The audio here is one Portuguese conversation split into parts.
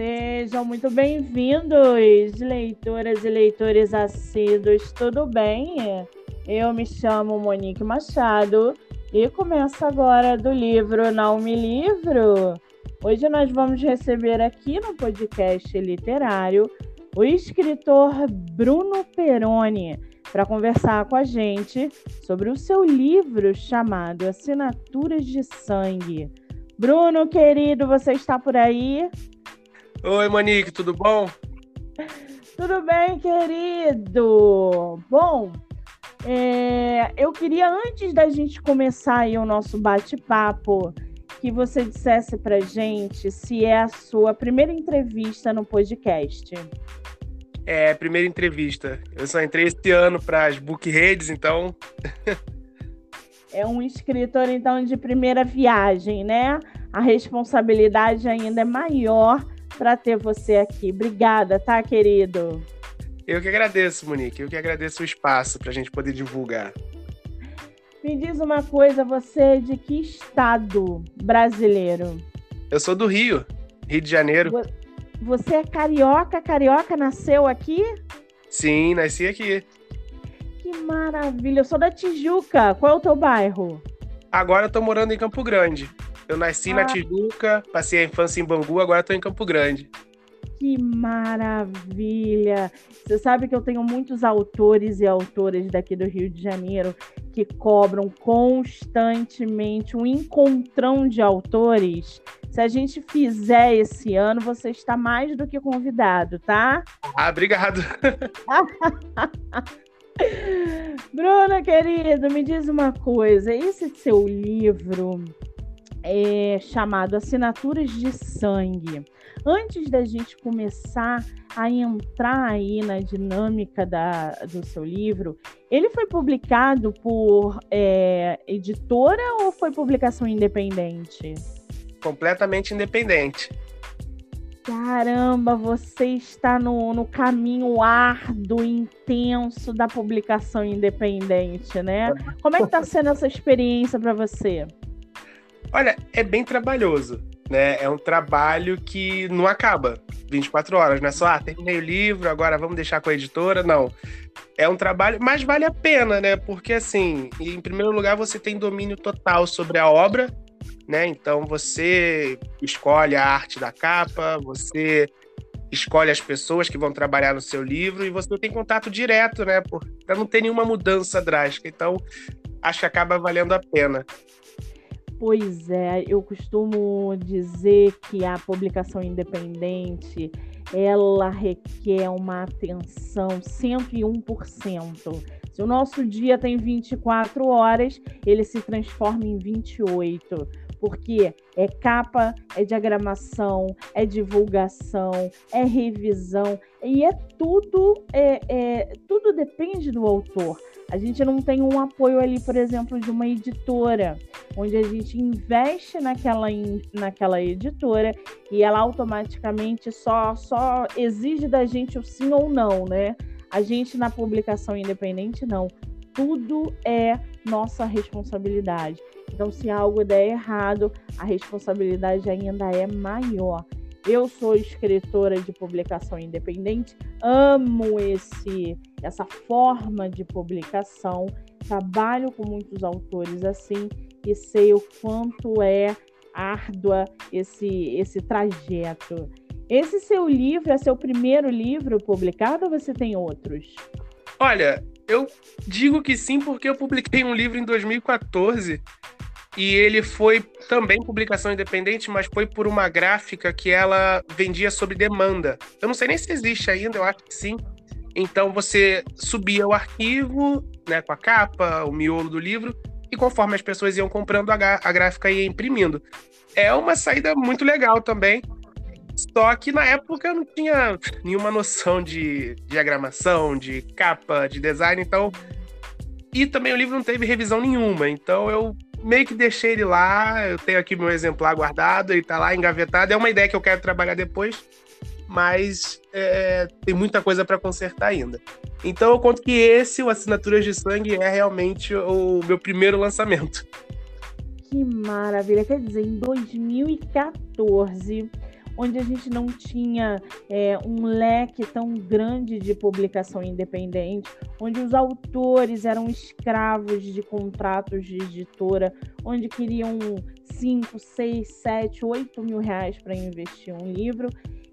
Sejam muito bem-vindos, leitoras e leitores assíduos, tudo bem? Eu me chamo Monique Machado e começo agora do livro Não Me Livro. Hoje nós vamos receber aqui no podcast literário o escritor Bruno Peroni para conversar com a gente sobre o seu livro chamado Assinaturas de Sangue. Bruno, querido, você está por aí? Oi, Monique, tudo bom? Tudo bem, querido? Bom, é, eu queria, antes da gente começar aí o nosso bate-papo, que você dissesse pra gente se é a sua primeira entrevista no podcast. É, primeira entrevista. Eu só entrei esse ano para as book redes, então. é um escritor, então, de primeira viagem, né? A responsabilidade ainda é maior para ter você aqui. Obrigada, tá, querido? Eu que agradeço, Monique. Eu que agradeço o espaço para a gente poder divulgar. Me diz uma coisa, você é de que estado brasileiro? Eu sou do Rio, Rio de Janeiro. Você é carioca? Carioca nasceu aqui? Sim, nasci aqui. Que maravilha! Eu sou da Tijuca. Qual é o teu bairro? Agora eu tô morando em Campo Grande. Eu nasci ah. na Tijuca, passei a infância em Bangu, agora estou em Campo Grande. Que maravilha! Você sabe que eu tenho muitos autores e autoras daqui do Rio de Janeiro que cobram constantemente um encontrão de autores. Se a gente fizer esse ano, você está mais do que convidado, tá? Ah, obrigado. Bruna, querido, me diz uma coisa. Esse seu livro é, chamado Assinaturas de Sangue. Antes da gente começar a entrar aí na dinâmica da, do seu livro, ele foi publicado por é, editora ou foi publicação independente? Completamente independente. Caramba, você está no, no caminho árduo, intenso da publicação independente, né? Como é que está sendo essa experiência para você? Olha, é bem trabalhoso, né? É um trabalho que não acaba 24 horas, não é só, ah, terminei o livro, agora vamos deixar com a editora, não. É um trabalho, mas vale a pena, né? Porque, assim, em primeiro lugar, você tem domínio total sobre a obra, né? Então, você escolhe a arte da capa, você escolhe as pessoas que vão trabalhar no seu livro e você tem contato direto, né? Para não ter nenhuma mudança drástica. Então, acho que acaba valendo a pena. Pois é, eu costumo dizer que a publicação independente ela requer uma atenção 101%. Se o nosso dia tem 24 horas, ele se transforma em 28 porque é capa, é diagramação, é divulgação, é revisão e é tudo, é, é, tudo depende do autor. A gente não tem um apoio ali, por exemplo, de uma editora, onde a gente investe naquela, naquela editora e ela automaticamente só, só exige da gente o sim ou não, né? A gente na publicação independente não. Tudo é nossa responsabilidade. Então, se algo der errado, a responsabilidade ainda é maior. Eu sou escritora de publicação independente, amo esse essa forma de publicação, trabalho com muitos autores assim e sei o quanto é árdua esse esse trajeto. Esse seu livro é seu primeiro livro publicado ou você tem outros? Olha, eu digo que sim porque eu publiquei um livro em 2014 e ele foi também publicação independente, mas foi por uma gráfica que ela vendia sob demanda. Eu não sei nem se existe ainda, eu acho que sim. Então você subia o arquivo, né, com a capa, o miolo do livro, e conforme as pessoas iam comprando, a, gráfica ia imprimindo. É uma saída muito legal também. Só que na época eu não tinha nenhuma noção de diagramação, de capa, de design, então. E também o livro não teve revisão nenhuma, então eu meio que deixei ele lá. Eu tenho aqui meu exemplar guardado, ele tá lá engavetado. É uma ideia que eu quero trabalhar depois, mas é, tem muita coisa para consertar ainda. Então eu conto que esse, o Assinaturas de Sangue, é realmente o meu primeiro lançamento. Que maravilha! Quer dizer, em 2014 onde a gente não tinha é, um leque tão grande de publicação independente, onde os autores eram escravos de contratos de editora, onde queriam 5, 6, 7, 8 mil reais para investir um livro.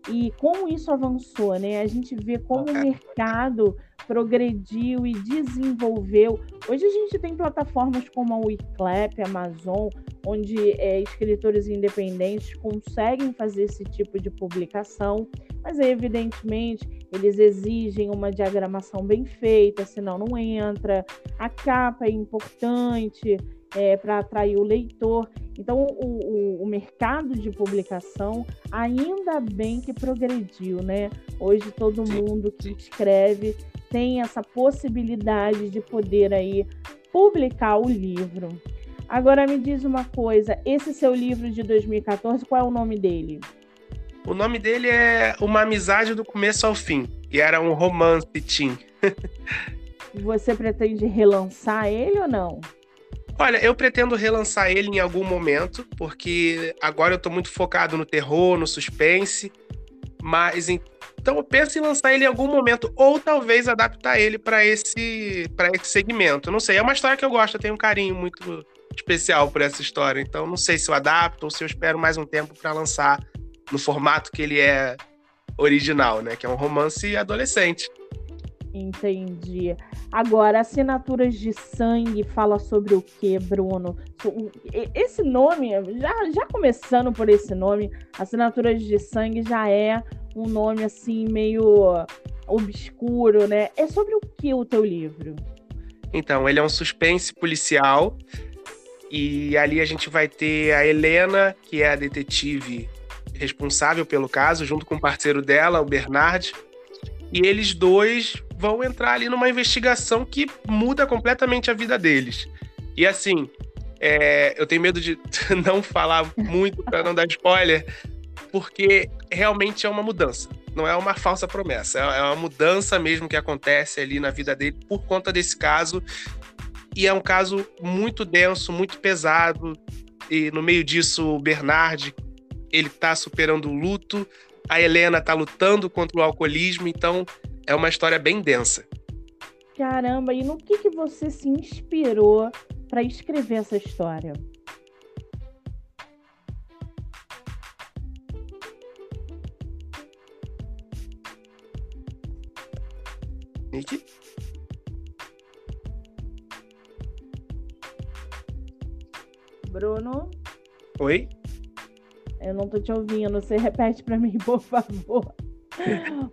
E como isso avançou, né? A gente vê como o mercado progrediu e desenvolveu. Hoje a gente tem plataformas como a Wiclap, a Amazon, onde é, escritores independentes conseguem fazer esse tipo de publicação, mas evidentemente eles exigem uma diagramação bem feita, senão não entra. A capa é importante é, para atrair o leitor. Então, o, o, o, mercado de publicação ainda bem que progrediu, né? Hoje todo mundo que escreve tem essa possibilidade de poder aí publicar o livro. Agora me diz uma coisa, esse seu livro de 2014, qual é o nome dele? O nome dele é Uma Amizade do Começo ao Fim, e era um romance teen. Você pretende relançar ele ou não? Olha, eu pretendo relançar ele em algum momento, porque agora eu tô muito focado no terror, no suspense, mas então eu penso em lançar ele em algum momento, ou talvez adaptar ele para esse, pra esse segmento. Não sei, é uma história que eu gosto, eu tenho um carinho muito especial por essa história. Então não sei se eu adapto ou se eu espero mais um tempo para lançar no formato que ele é original, né? Que é um romance adolescente. Entendi. Agora, assinaturas de sangue fala sobre o que, Bruno? Esse nome, já, já começando por esse nome, assinaturas de sangue já é um nome assim meio obscuro, né? É sobre o que o teu livro? Então, ele é um suspense policial e ali a gente vai ter a Helena, que é a detetive responsável pelo caso, junto com o parceiro dela, o Bernard. E eles dois vão entrar ali numa investigação que muda completamente a vida deles. E assim, é, eu tenho medo de não falar muito para não dar spoiler, porque realmente é uma mudança. Não é uma falsa promessa, é uma mudança mesmo que acontece ali na vida dele por conta desse caso e é um caso muito denso, muito pesado. E no meio disso, o Bernard, ele tá superando o luto, a Helena tá lutando contra o alcoolismo, então é uma história bem densa. Caramba, e no que, que você se inspirou para escrever essa história? Nick? Bruno? Oi? Eu não tô te ouvindo. Você repete para mim, por favor.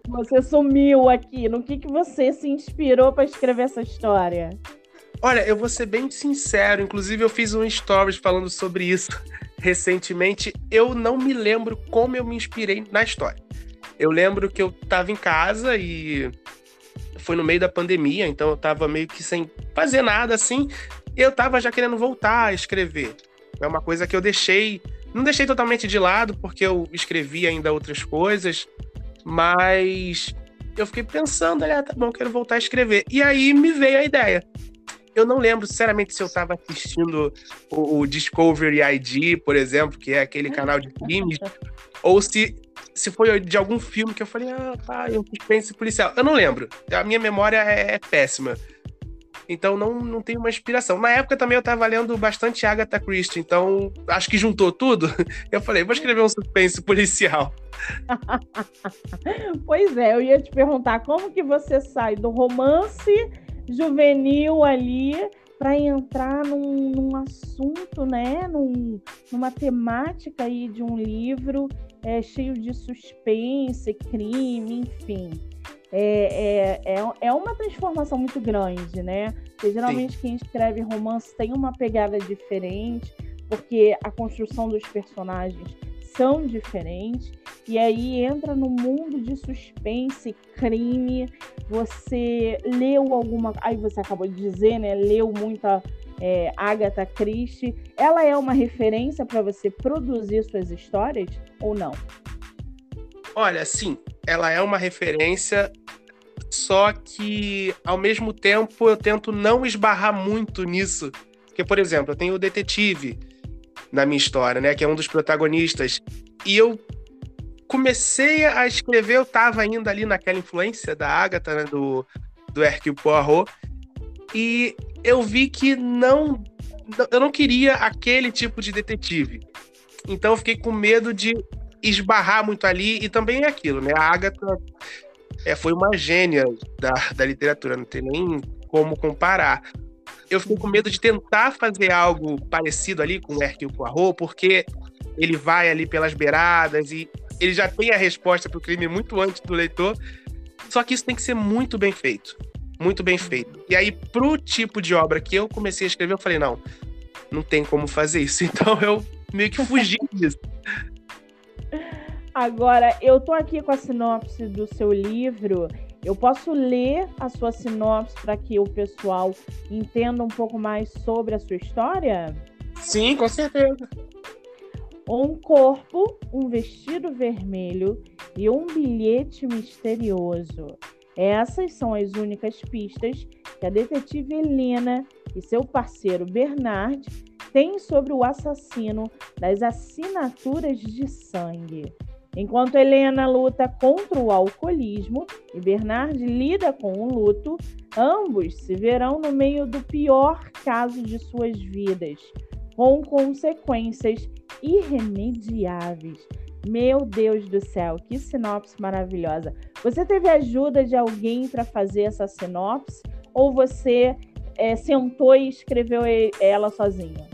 Você sumiu aqui. No que, que você se inspirou para escrever essa história? Olha, eu vou ser bem sincero. Inclusive, eu fiz um stories falando sobre isso recentemente. Eu não me lembro como eu me inspirei na história. Eu lembro que eu tava em casa e foi no meio da pandemia, então eu tava meio que sem fazer nada assim. E eu tava já querendo voltar a escrever. É uma coisa que eu deixei. Não deixei totalmente de lado, porque eu escrevi ainda outras coisas, mas eu fiquei pensando, olha, tá bom, quero voltar a escrever. E aí me veio a ideia. Eu não lembro, sinceramente, se eu estava assistindo o, o, Discovery ID, por exemplo, que é aquele canal de crimes, ou se, se foi de algum filme que eu falei, ah, tá, eu suspense policial. Eu não lembro. A minha memória é, é péssima. Então não, não tem uma inspiração. Na época também eu estava lendo bastante Agatha Christie, então acho que juntou tudo. Eu falei, vou escrever um suspense policial. pois é, eu ia te perguntar como que você sai do romance juvenil ali para entrar num, num, assunto, né, num, numa temática aí de um livro é, cheio de suspense, crime, enfim é, é, é, é uma transformação muito grande, né? Porque geralmente Sim. quem escreve romance tem uma pegada diferente, porque a construção dos personagens são diferentes, e aí entra no mundo de suspense, crime. Você leu alguma. Aí você acabou de dizer, né? Leu muita é, Agatha Christie. Ela é uma referência para você produzir suas histórias ou não? Olha, sim, ela é uma referência, só que ao mesmo tempo eu tento não esbarrar muito nisso. Porque, por exemplo, eu tenho o detetive na minha história, né, que é um dos protagonistas, e eu comecei a escrever, eu tava ainda ali naquela influência da Agatha, né, do, do Hercule Poirot, e eu vi que não, eu não queria aquele tipo de detetive. Então eu fiquei com medo de esbarrar muito ali, e também é aquilo, né? A Agatha é, foi uma gênia da, da literatura, não tem nem como comparar. Eu fiquei com medo de tentar fazer algo parecido ali com o Hercule Poirot, porque ele vai ali pelas beiradas e ele já tem a resposta para o crime muito antes do leitor. Só que isso tem que ser muito bem feito. Muito bem feito. E aí, pro tipo de obra que eu comecei a escrever, eu falei, não, não tem como fazer isso. Então eu meio que fugi disso. Agora, eu tô aqui com a sinopse do seu livro. Eu posso ler a sua sinopse para que o pessoal entenda um pouco mais sobre a sua história? Sim, com certeza. Um corpo, um vestido vermelho e um bilhete misterioso. Essas são as únicas pistas que a detetive Helena e seu parceiro Bernard têm sobre o assassino das assinaturas de sangue. Enquanto Helena luta contra o alcoolismo e Bernard lida com o luto, ambos se verão no meio do pior caso de suas vidas, com consequências irremediáveis. Meu Deus do céu, que sinopse maravilhosa! Você teve ajuda de alguém para fazer essa sinopse ou você é, sentou e escreveu ela sozinha?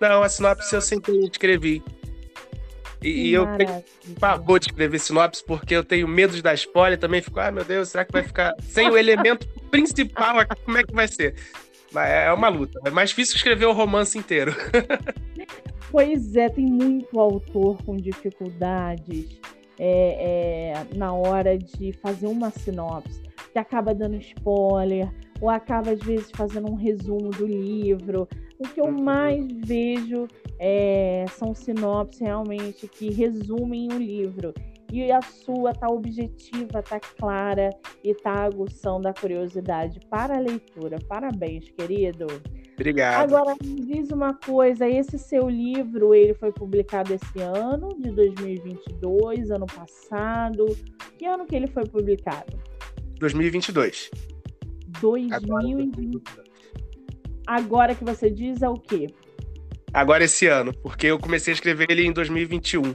Não, a sinopse eu sentei e escrevi. E, e eu tenho pavor de escrever sinopse porque eu tenho medo de dar spoiler também. Fico, ah, meu Deus, será que vai ficar sem o elemento principal aqui? Como é que vai ser? Mas é uma luta. É mais difícil escrever o romance inteiro. Pois é, tem muito autor com dificuldades é, é, na hora de fazer uma sinopse, que acaba dando spoiler, ou acaba, às vezes, fazendo um resumo do livro. O que eu uhum. mais vejo é, são sinopses realmente que resumem o livro. E a sua tá objetiva, tá clara e tá aguçando a curiosidade para a leitura. Parabéns, querido. Obrigado. Agora, me diz uma coisa, esse seu livro, ele foi publicado esse ano, de 2022, ano passado. Que ano que ele foi publicado? 2022. 2022. Agora que você diz é o quê? Agora esse ano, porque eu comecei a escrever ele em 2021.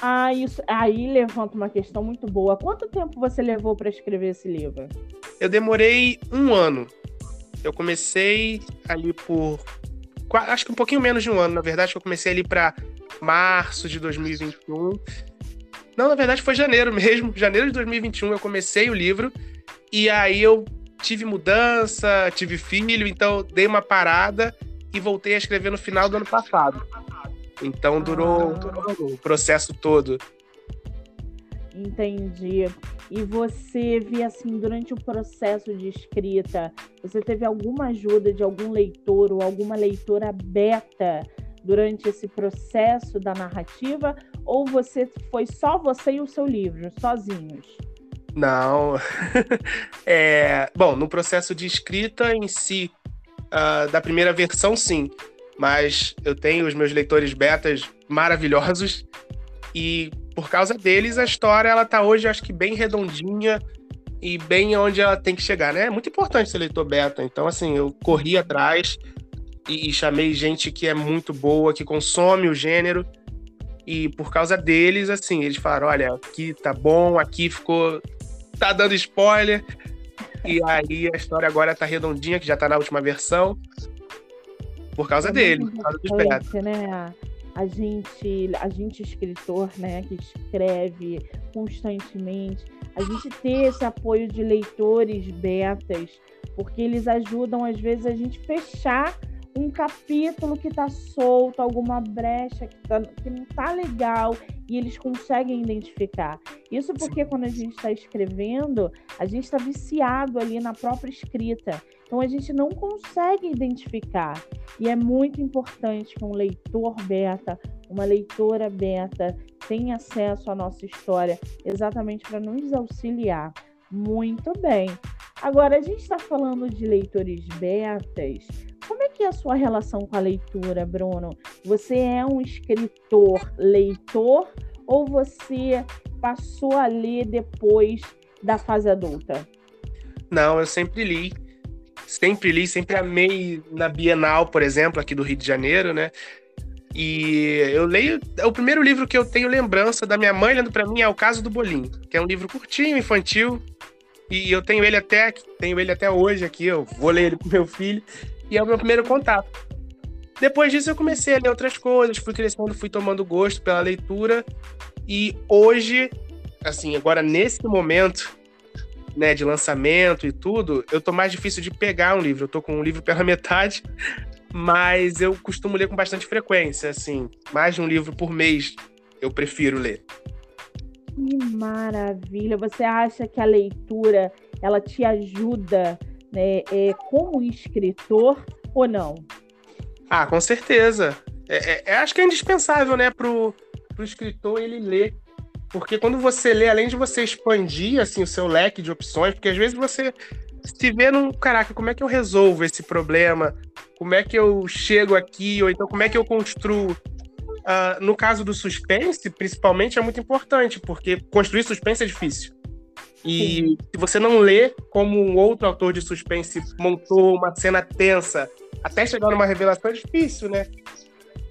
Ah, isso aí levanta uma questão muito boa. Quanto tempo você levou para escrever esse livro? Eu demorei um ano. Eu comecei ali por. Acho que um pouquinho menos de um ano, na verdade, que eu comecei ali para março de 2021. Não, na verdade foi janeiro mesmo. Janeiro de 2021 eu comecei o livro. E aí eu tive mudança, tive filho, então dei uma parada e voltei a escrever no final do ano passado. Então durou, ah. durou o processo todo. Entendi. E você via assim, durante o processo de escrita, você teve alguma ajuda de algum leitor ou alguma leitora beta durante esse processo da narrativa? Ou você foi só você e o seu livro, sozinhos? Não. é, bom, no processo de escrita em si, uh, da primeira versão, sim. Mas eu tenho os meus leitores betas maravilhosos e por causa deles a história ela tá hoje acho que bem redondinha e bem onde ela tem que chegar, né? É muito importante ser leitor beta. Então assim, eu corri atrás e, e chamei gente que é muito boa, que consome o gênero. E por causa deles, assim, eles falaram: olha, aqui tá bom, aqui ficou. Tá dando spoiler. E aí a história agora tá redondinha, que já tá na última versão. Por causa é dele, por causa dos beta. Né? A gente, a gente escritor, né, que escreve constantemente, a gente ter esse apoio de leitores betas, porque eles ajudam às vezes a gente fechar um capítulo que está solto, alguma brecha que, tá, que não está legal e eles conseguem identificar. Isso porque quando a gente está escrevendo, a gente está viciado ali na própria escrita. Então a gente não consegue identificar. E é muito importante que um leitor beta, uma leitora beta, tenha acesso à nossa história, exatamente para nos auxiliar. Muito bem. Agora, a gente está falando de leitores betas. Que é a sua relação com a leitura, Bruno? Você é um escritor leitor ou você passou a ler depois da fase adulta? Não, eu sempre li. Sempre li, sempre amei na Bienal, por exemplo, aqui do Rio de Janeiro, né? E eu leio. É o primeiro livro que eu tenho lembrança da minha mãe lendo para mim é O Caso do Bolinho, que é um livro curtinho, infantil. E eu tenho ele até tenho ele até hoje aqui. Eu vou ler ele com meu filho. E é o meu primeiro contato. Depois disso, eu comecei a ler outras coisas, fui crescendo, fui tomando gosto pela leitura. E hoje, assim, agora nesse momento, né, de lançamento e tudo, eu tô mais difícil de pegar um livro. Eu tô com um livro pela metade, mas eu costumo ler com bastante frequência, assim, mais de um livro por mês eu prefiro ler. Que maravilha! Você acha que a leitura ela te ajuda né, é, como escritor ou não? Ah, com certeza. É, é, é acho que é indispensável, né, pro, pro escritor ele ler. Porque quando você lê, além de você expandir assim, o seu leque de opções, porque às vezes você se vê num. Caraca, como é que eu resolvo esse problema? Como é que eu chego aqui? Ou então como é que eu construo? Uh, no caso do suspense, principalmente, é muito importante, porque construir suspense é difícil. E se você não lê como um outro autor de suspense montou uma cena tensa até chegar numa revelação, é difícil, né?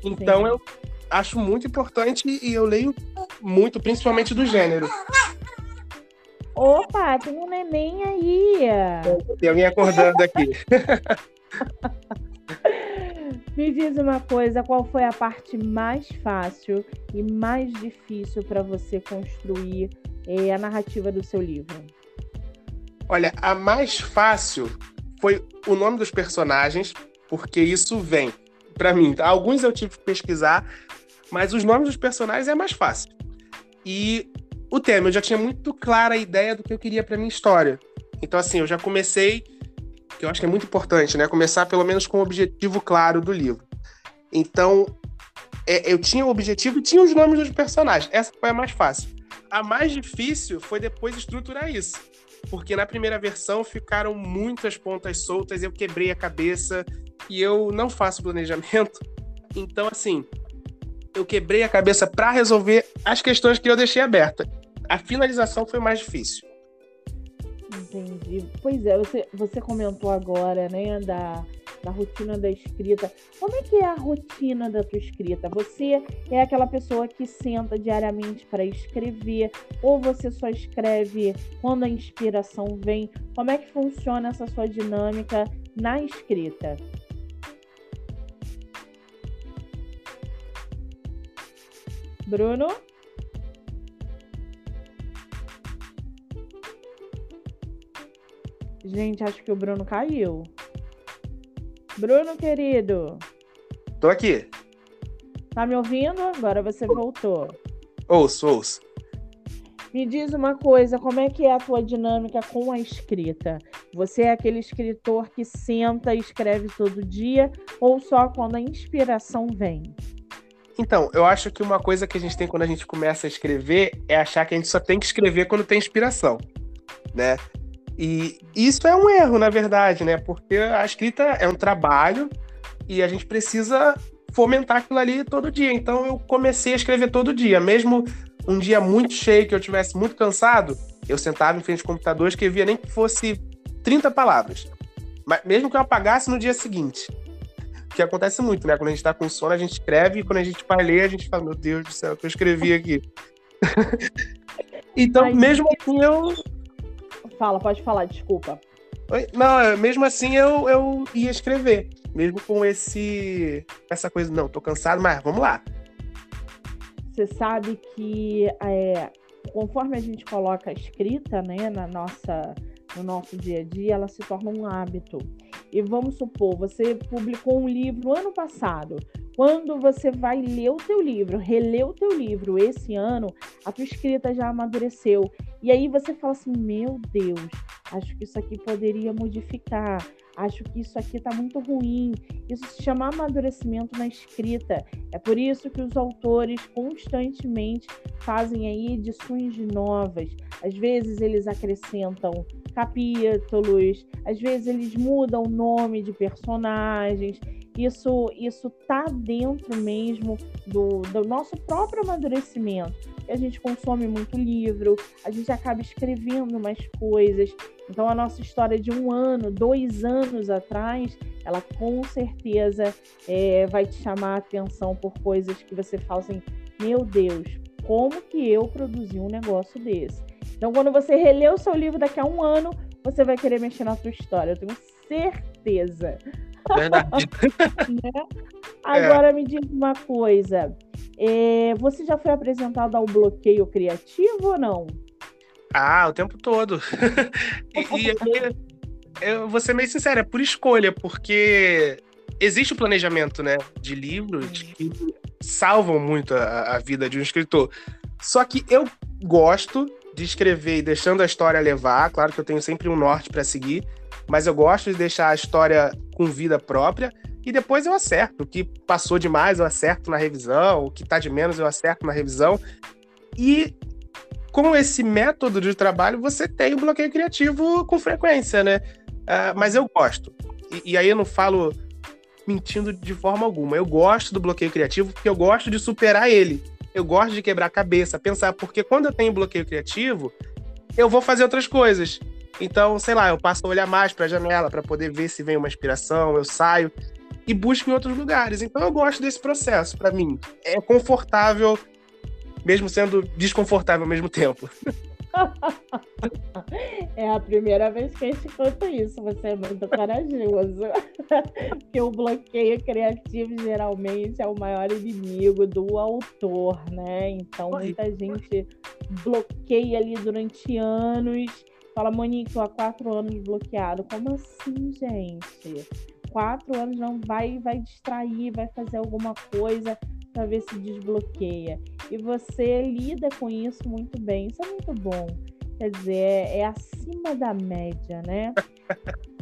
Então Sim. eu acho muito importante e eu leio muito, principalmente do gênero. Opa, tem um neném aí. Tem alguém acordando aqui. Me diz uma coisa, qual foi a parte mais fácil e mais difícil para você construir é, a narrativa do seu livro? Olha, a mais fácil foi o nome dos personagens, porque isso vem para mim. Alguns eu tive que pesquisar, mas os nomes dos personagens é mais fácil. E o tema, eu já tinha muito clara a ideia do que eu queria para minha história. Então, assim, eu já comecei que eu acho que é muito importante, né? Começar pelo menos com o objetivo claro do livro. Então, é, eu tinha o objetivo e tinha os nomes dos personagens. Essa foi a mais fácil. A mais difícil foi depois estruturar isso. Porque na primeira versão ficaram muitas pontas soltas, eu quebrei a cabeça e eu não faço planejamento. Então, assim, eu quebrei a cabeça para resolver as questões que eu deixei aberta. A finalização foi mais difícil. Entendi. Pois é, você, você comentou agora, né, da, da rotina da escrita. Como é que é a rotina da tua escrita? Você é aquela pessoa que senta diariamente para escrever ou você só escreve quando a inspiração vem? Como é que funciona essa sua dinâmica na escrita? Bruno? Gente, acho que o Bruno caiu. Bruno, querido. Tô aqui. Tá me ouvindo? Agora você voltou. Ouço, ouço. Me diz uma coisa, como é que é a tua dinâmica com a escrita? Você é aquele escritor que senta e escreve todo dia ou só quando a inspiração vem? Então, eu acho que uma coisa que a gente tem quando a gente começa a escrever é achar que a gente só tem que escrever quando tem inspiração, né? E isso é um erro, na verdade, né? Porque a escrita é um trabalho e a gente precisa fomentar aquilo ali todo dia. Então eu comecei a escrever todo dia, mesmo um dia muito cheio, que eu tivesse muito cansado, eu sentava em frente ao computador, escrevia nem que fosse 30 palavras. Mas mesmo que eu apagasse no dia seguinte que acontece muito, né? Quando a gente tá com sono, a gente escreve e quando a gente vai ler, a gente fala, meu Deus do céu, o que eu escrevi aqui. então, Ai, mesmo assim, eu. Fala, pode falar, desculpa. Não, é, mesmo assim eu, eu ia escrever. Mesmo com esse. essa coisa, não, tô cansado, mas vamos lá. Você sabe que é, conforme a gente coloca a escrita né, na nossa, no nosso dia a dia, ela se torna um hábito. E vamos supor, você publicou um livro ano passado. Quando você vai ler o teu livro, reler o teu livro esse ano, a tua escrita já amadureceu. E aí você fala assim: "Meu Deus, acho que isso aqui poderia modificar. Acho que isso aqui está muito ruim. Isso se chama amadurecimento na escrita. É por isso que os autores constantemente fazem aí edições novas. Às vezes eles acrescentam capítulos, às vezes eles mudam o nome de personagens. isso isso tá dentro mesmo do, do nosso próprio amadurecimento. A gente consome muito livro, a gente acaba escrevendo mais coisas. Então a nossa história de um ano, dois anos atrás, ela com certeza é, vai te chamar a atenção por coisas que você fala assim, meu Deus, como que eu produzi um negócio desse? Então, quando você relê o seu livro daqui a um ano, você vai querer mexer na sua história, eu tenho certeza. Verdade. né? Agora é. me diz uma coisa: é, você já foi apresentado ao bloqueio criativo ou não? Ah, o tempo todo. e, e eu vou ser meio sincero, é por escolha, porque existe o planejamento, né, de livros que salvam muito a, a vida de um escritor. Só que eu gosto de escrever e deixando a história levar. Claro que eu tenho sempre um norte para seguir, mas eu gosto de deixar a história com vida própria e depois eu acerto. O que passou demais, eu acerto na revisão, o que tá de menos, eu acerto na revisão. E com esse método de trabalho, você tem o bloqueio criativo com frequência, né? Uh, mas eu gosto. E, e aí eu não falo mentindo de forma alguma. Eu gosto do bloqueio criativo porque eu gosto de superar ele. Eu gosto de quebrar a cabeça, pensar, porque quando eu tenho bloqueio criativo, eu vou fazer outras coisas. Então, sei lá, eu passo a olhar mais para a janela para poder ver se vem uma inspiração, eu saio e busco em outros lugares. Então eu gosto desse processo, para mim. É confortável, mesmo sendo desconfortável ao mesmo tempo. É a primeira vez que a gente conta isso. Você é muito corajoso. Porque o bloqueio criativo geralmente é o maior inimigo do autor, né? Então muita gente bloqueia ali durante anos. Fala, Monique, há quatro anos bloqueado. Como assim, gente? Quatro anos não vai, vai distrair, vai fazer alguma coisa para ver se desbloqueia. E você lida com isso muito bem. Isso é muito bom. Quer dizer, é, é acima da média, né?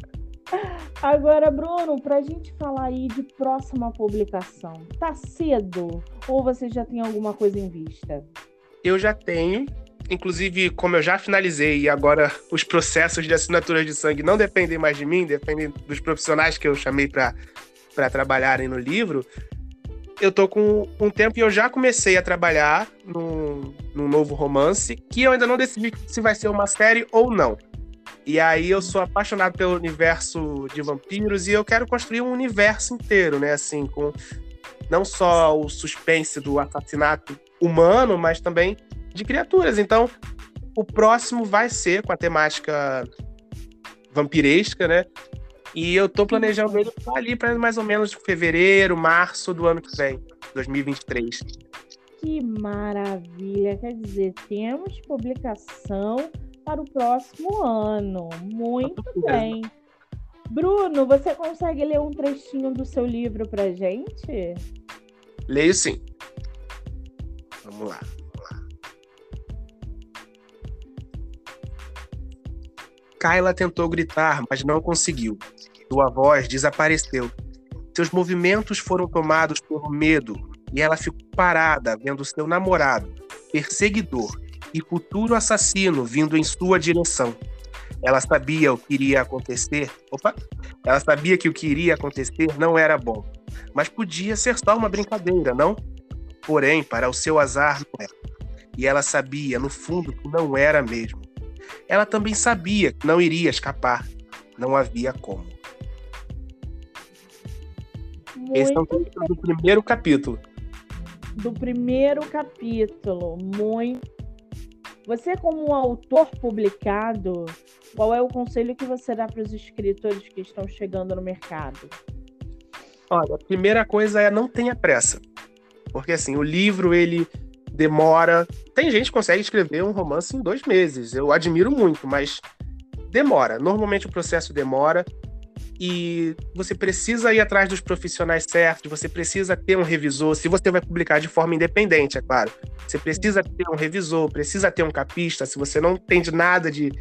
Agora, Bruno, para a gente falar aí de próxima publicação, tá cedo ou você já tem alguma coisa em vista? Eu já tenho. Inclusive, como eu já finalizei e agora os processos de assinatura de sangue não dependem mais de mim, dependem dos profissionais que eu chamei para trabalharem no livro, eu tô com um tempo e eu já comecei a trabalhar num, num novo romance, que eu ainda não decidi se vai ser uma série ou não. E aí eu sou apaixonado pelo universo de vampiros e eu quero construir um universo inteiro, né? Assim, com não só o suspense do assassinato humano, mas também de criaturas. Então, o próximo vai ser com a temática vampiresca, né? E eu tô planejando ele ali para mais ou menos fevereiro, março do ano que vem, 2023. Que maravilha! Quer dizer, temos publicação para o próximo ano. Muito bem. Bruno, você consegue ler um trechinho do seu livro pra gente? Leio sim. Vamos lá. Kyla tentou gritar, mas não conseguiu. Sua voz desapareceu. Seus movimentos foram tomados por medo e ela ficou parada vendo seu namorado, perseguidor e futuro assassino vindo em sua direção. Ela sabia o que iria acontecer. Opa! Ela sabia que o que iria acontecer não era bom, mas podia ser só uma brincadeira, não? Porém, para o seu azar, não era. E ela sabia, no fundo, que não era mesmo. Ela também sabia que não iria escapar. Não havia como. Muito Esse é o título do primeiro capítulo. Do primeiro capítulo. Muito. Você, como um autor publicado, qual é o conselho que você dá para os escritores que estão chegando no mercado? Olha, a primeira coisa é não tenha pressa. Porque assim, o livro ele demora. Tem gente que consegue escrever um romance em dois meses. Eu admiro muito, mas demora. Normalmente o processo demora e você precisa ir atrás dos profissionais certos, você precisa ter um revisor, se você vai publicar de forma independente, é claro. Você precisa ter um revisor, precisa ter um capista, se você não entende nada de,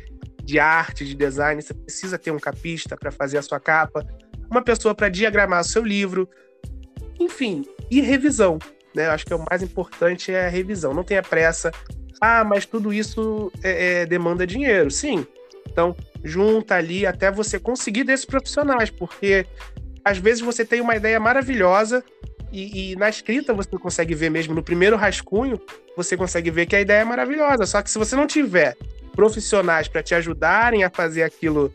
de arte, de design, você precisa ter um capista para fazer a sua capa, uma pessoa para diagramar o seu livro, enfim, e revisão. Né? Eu acho que o mais importante é a revisão. Não tenha pressa. Ah, mas tudo isso é, é, demanda dinheiro. Sim. Então, junta ali até você conseguir desses profissionais, porque às vezes você tem uma ideia maravilhosa e, e, na escrita você consegue ver mesmo, no primeiro rascunho, você consegue ver que a ideia é maravilhosa. Só que se você não tiver profissionais para te ajudarem a fazer aquilo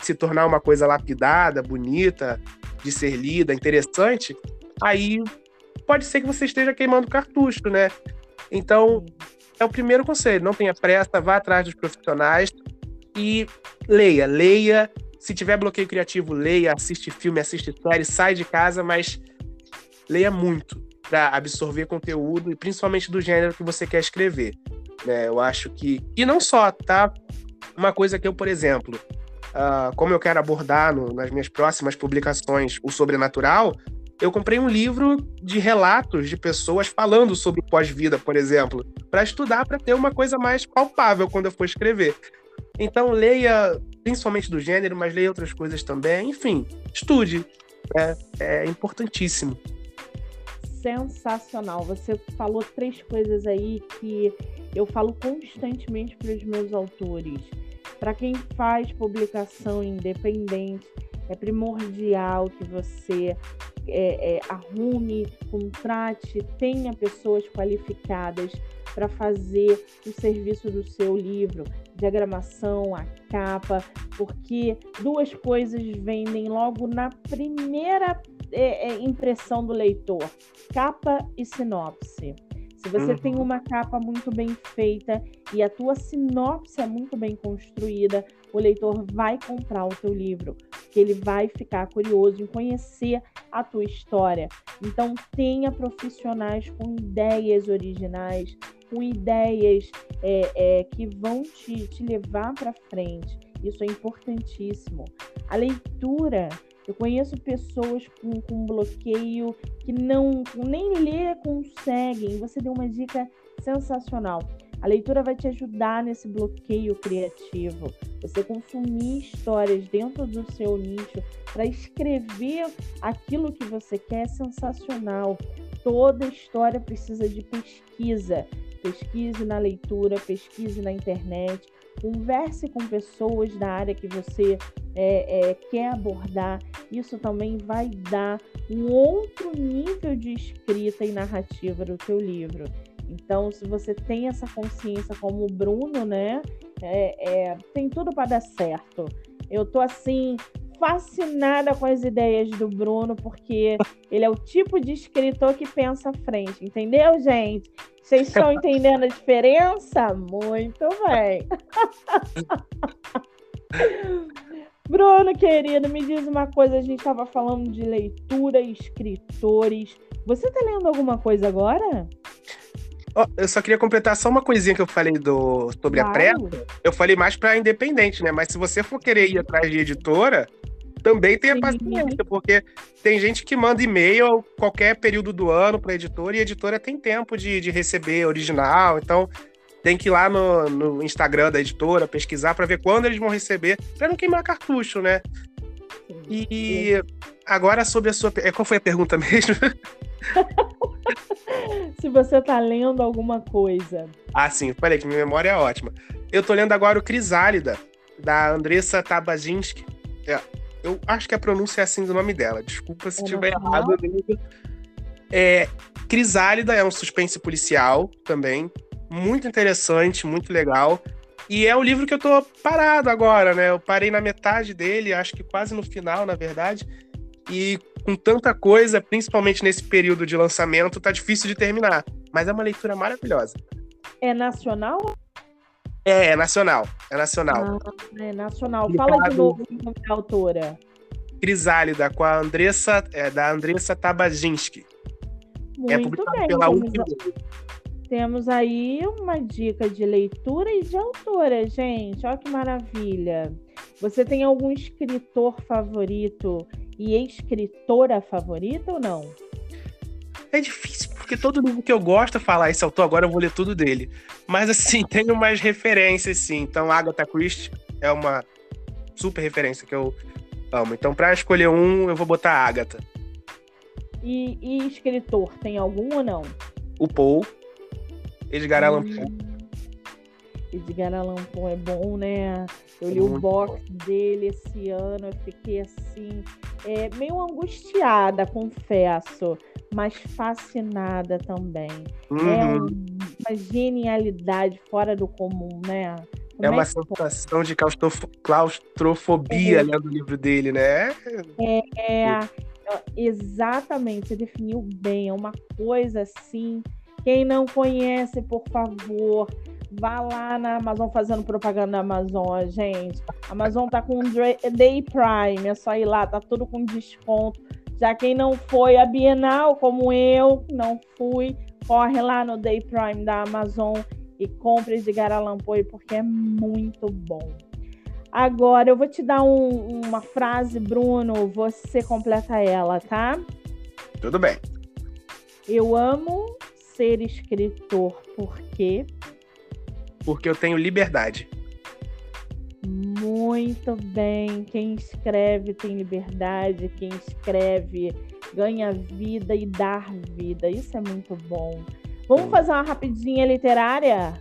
se tornar uma coisa lapidada, bonita, de ser lida, interessante, aí pode ser que você esteja queimando cartucho, né? Então, é o primeiro conselho. Não tenha pressa, vá atrás dos profissionais e leia, leia. Se tiver bloqueio criativo, leia, assiste filme, assiste série, sai de casa, mas leia muito para absorver conteúdo e principalmente do gênero que você quer escrever. Né? Eu acho que. E não só, tá? Uma coisa que eu, por exemplo, uh, como eu quero abordar no, nas minhas próximas publicações o sobrenatural, eu comprei um livro de relatos de pessoas falando sobre pós-vida, por exemplo, para estudar, para ter uma coisa mais palpável quando eu for escrever. Então, leia, principalmente do gênero, mas leia outras coisas também. Enfim, estude. É, é importantíssimo sensacional. Você falou três coisas aí que eu falo constantemente para os meus autores. Para quem faz publicação independente, é primordial que você é, é, arrume, contrate, tenha pessoas qualificadas para fazer o serviço do seu livro, diagramação, a capa, porque duas coisas vendem logo na primeira é, é, impressão do leitor: capa e sinopse. Se você uhum. tem uma capa muito bem feita e a tua sinopse é muito bem construída, o leitor vai comprar o teu livro, porque ele vai ficar curioso em conhecer a tua história. Então tenha profissionais com ideias originais, com ideias é, é, que vão te, te levar para frente. Isso é importantíssimo. A leitura eu conheço pessoas com, com bloqueio que não nem ler conseguem. Você deu uma dica sensacional. A leitura vai te ajudar nesse bloqueio criativo. Você consumir histórias dentro do seu nicho para escrever aquilo que você quer é sensacional. Toda história precisa de pesquisa. Pesquise na leitura, pesquise na internet, converse com pessoas da área que você é, é, quer abordar, isso também vai dar um outro nível de escrita e narrativa do teu livro. Então, se você tem essa consciência como o Bruno, né, é, é tem tudo para dar certo. Eu tô assim fascinada com as ideias do Bruno, porque ele é o tipo de escritor que pensa à frente, entendeu, gente? Vocês estão entendendo a diferença? Muito bem. Bruno, querido, me diz uma coisa. A gente estava falando de leitura e escritores. Você está lendo alguma coisa agora? Oh, eu só queria completar só uma coisinha que eu falei do, sobre claro. a pressa. Eu falei mais para independente, né? Mas se você for querer ir atrás de editora, também tenha Sim. paciência, porque tem gente que manda e-mail qualquer período do ano para editora e a editora tem tempo de, de receber original. Então, tem que ir lá no, no Instagram da editora, pesquisar para ver quando eles vão receber, para não queimar cartucho, né? E agora sobre a sua. Qual foi a pergunta mesmo? Se você tá lendo alguma coisa. Ah, sim, falei que minha memória é ótima. Eu tô lendo agora o Crisálida, da Andressa Tabazinski. É, eu acho que a pronúncia é assim do nome dela. Desculpa se estiver errado. É, Crisálida é um suspense policial também muito interessante, muito legal. E é o livro que eu tô parado agora, né? Eu parei na metade dele, acho que quase no final, na verdade. E com tanta coisa, principalmente nesse período de lançamento, tá difícil de terminar. Mas é uma leitura maravilhosa. É nacional? É, é nacional. É nacional. Ah, é nacional. Fala de novo o nome da autora. Crisálida, com a Andressa, é, da Andressa Tabazinski. Muito é publicado bem, pela. Temos aí uma dica de leitura e de autora, gente. Olha que maravilha. Você tem algum escritor favorito e escritora favorita ou não? É difícil, porque todo livro que eu gosto falar esse autor, agora eu vou ler tudo dele. Mas assim, tem umas referências, sim. Então, Agatha Christie é uma super referência que eu amo. Então, para escolher um, eu vou botar Agatha. E, e escritor, tem algum ou não? O Paul, Edgar Allan Poe. Edgar Allan Poe é bom, né? Eu li o box dele esse ano, eu fiquei assim é, meio angustiada, confesso, mas fascinada também. É uhum. É uma genialidade fora do comum, né? Como é uma é sensação de claustrofobia é. lendo o livro dele, né? É, é, exatamente, você definiu bem. É uma coisa assim. Quem não conhece, por favor, vá lá na Amazon fazendo propaganda da Amazon, gente. A Amazon tá com Day Prime, é só ir lá, tá tudo com desconto. Já quem não foi a Bienal, como eu, não fui, corre lá no Day Prime da Amazon e compre Edgar Allan Poe porque é muito bom. Agora eu vou te dar um, uma frase, Bruno, você completa ela, tá? Tudo bem. Eu amo ser escritor porque porque eu tenho liberdade. Muito bem. Quem escreve tem liberdade, quem escreve ganha vida e dar vida. Isso é muito bom. Vamos fazer uma rapidinha literária?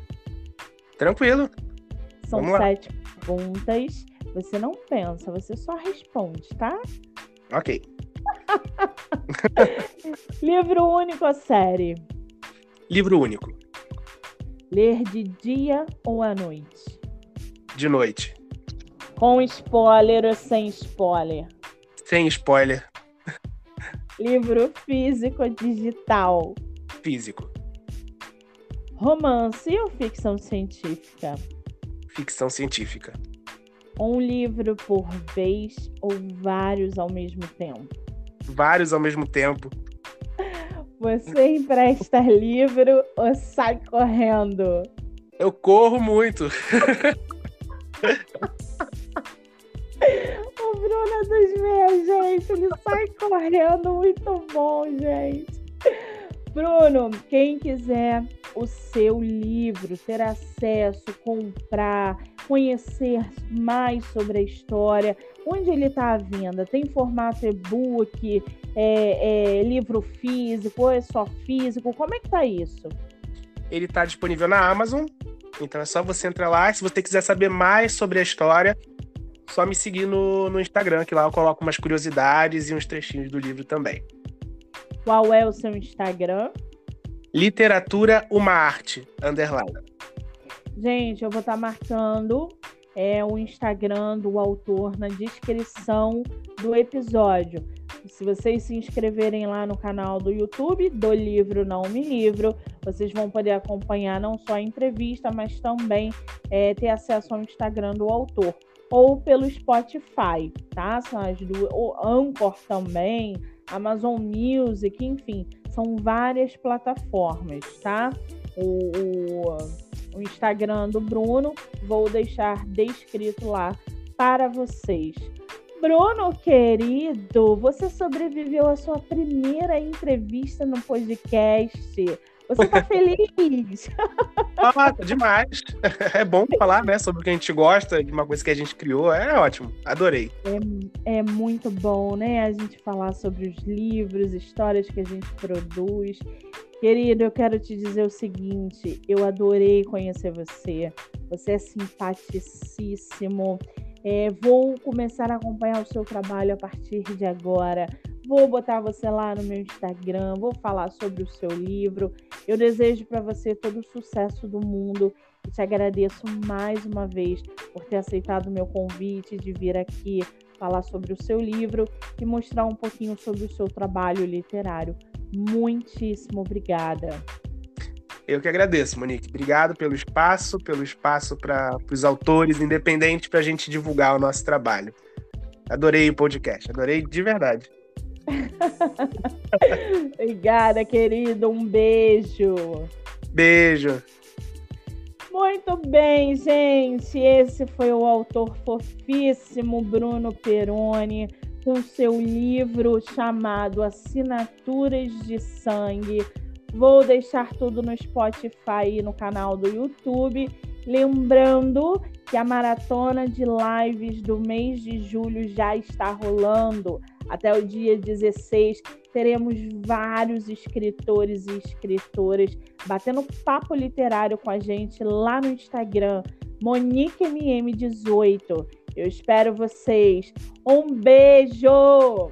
Tranquilo. São Vamos sete lá. perguntas. Você não pensa, você só responde, tá? Ok. Livro único ou série? Livro único. Ler de dia ou à noite? De noite. Com spoiler ou sem spoiler? Sem spoiler. Livro físico ou digital? Físico. Romance ou ficção científica? Ficção científica. Um livro por vez ou vários ao mesmo tempo? Vários ao mesmo tempo. Você empresta livro ou sai correndo? Eu corro muito. o Bruno é dos meus, gente. Ele sai correndo muito bom, gente. Bruno, quem quiser o seu livro, ter acesso, comprar, conhecer mais sobre a história, onde ele está à venda? Tem formato e-book, é, é, livro físico, ou é só físico? Como é que tá isso? Ele está disponível na Amazon, então é só você entrar lá. Se você quiser saber mais sobre a história, só me seguir no, no Instagram, que lá eu coloco umas curiosidades e uns trechinhos do livro também. Qual é o seu Instagram? Literatura Uma Arte, underline. Gente, eu vou estar tá marcando é, o Instagram do autor na descrição do episódio. Se vocês se inscreverem lá no canal do YouTube do livro Não Me Livro, vocês vão poder acompanhar não só a entrevista, mas também é, ter acesso ao Instagram do autor. Ou pelo Spotify, tá? São as duas. O Anchor também, Amazon Music, enfim são várias plataformas, tá? O, o, o Instagram do Bruno, vou deixar descrito lá para vocês. Bruno, querido, você sobreviveu à sua primeira entrevista no podcast. Você tá feliz? ah, demais. É bom falar, né, sobre o que a gente gosta, de uma coisa que a gente criou. É ótimo. Adorei. É, é muito bom, né, a gente falar sobre os livros, histórias que a gente produz. Querido, eu quero te dizer o seguinte: eu adorei conhecer você. Você é simpaticíssimo. É, vou começar a acompanhar o seu trabalho a partir de agora. Vou botar você lá no meu Instagram, vou falar sobre o seu livro. Eu desejo para você todo o sucesso do mundo e te agradeço mais uma vez por ter aceitado o meu convite de vir aqui falar sobre o seu livro e mostrar um pouquinho sobre o seu trabalho literário. Muitíssimo obrigada. Eu que agradeço, Monique. Obrigado pelo espaço, pelo espaço para os autores independentes para a gente divulgar o nosso trabalho. Adorei o podcast, adorei de verdade. Obrigada, querido. Um beijo. Beijo. Muito bem, gente. Esse foi o autor fofíssimo Bruno Peroni com seu livro chamado Assinaturas de Sangue. Vou deixar tudo no Spotify e no canal do YouTube. Lembrando que a maratona de lives do mês de julho já está rolando até o dia 16, teremos vários escritores e escritoras batendo papo literário com a gente lá no Instagram, MoniqueMM18. Eu espero vocês. Um beijo!